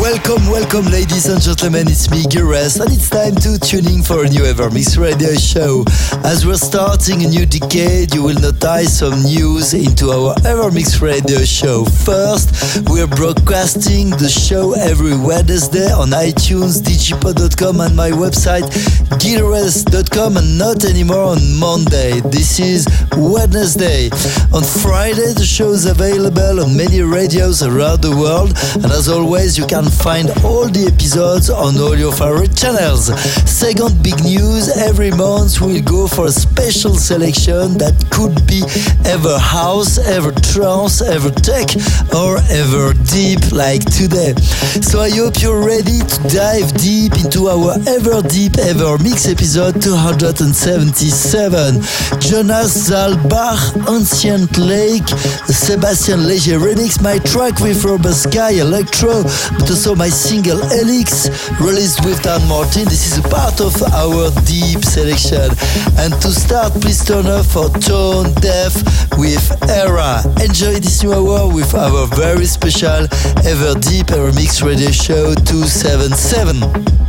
Welcome, welcome, ladies and gentlemen. It's me, Gires, and it's time to tune in for a new Ever Evermix radio show. As we're starting a new decade, you will notice some news into our Ever Evermix radio show. First, we're broadcasting the show every Wednesday on iTunes, digipod.com, and my website, gileverest.com, and not anymore on Monday. This is Wednesday. On Friday, the show is available on many radios around the world, and as always, you can find all the episodes on all your favorite channels. Second big news every month we'll go for a special selection that could be ever house, ever trance, ever tech, or ever deep like today. So I hope you're ready to dive deep into our ever deep, ever mix episode 277. Jonas Saalbach, Ancient Lake, Sebastian Leger remix, my track with Robert Sky Electro, but also my single Elix, released with Dan Martin. This is a part of our deep selection. And to start, please turn up for Tone Deaf with Era. Enjoy this new hour with our very special Ever Deep Ever Mix Radio Show 277.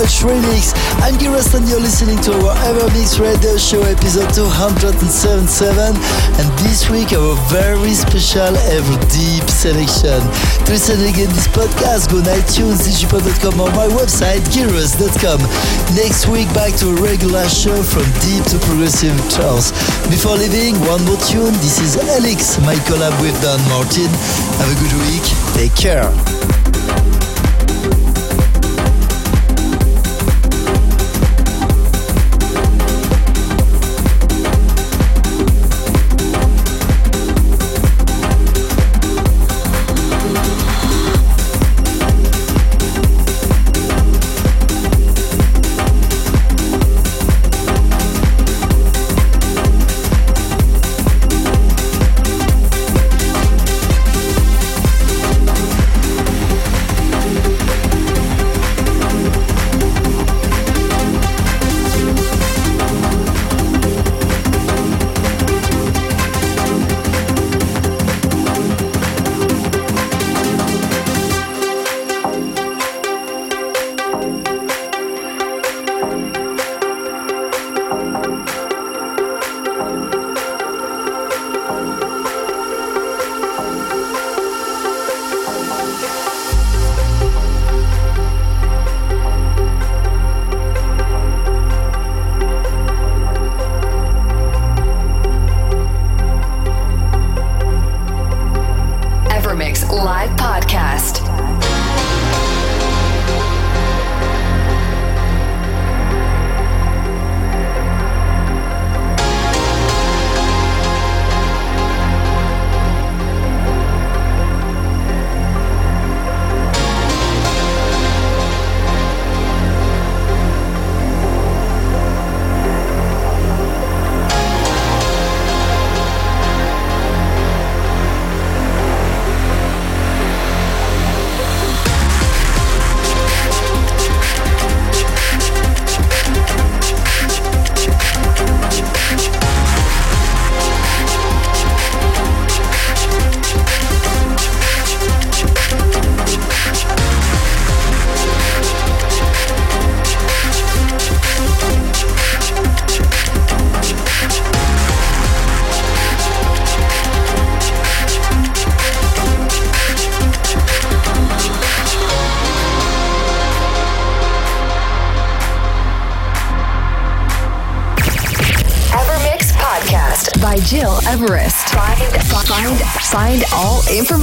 Need, Remix. I'm Gil Everest and you're listening to our EverMix Radio Show episode 277 and this week our very special Ever Deep selection. To listen again this podcast, go on iTunes, digipod.com or my website, gileverest.com. Next week back to a regular show from deep to progressive trance. Before leaving, one more tune. This is Alex, my collab with Dan Martin. Have a good week. Take care.